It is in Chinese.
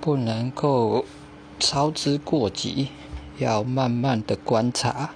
不能够操之过急要慢慢的观察。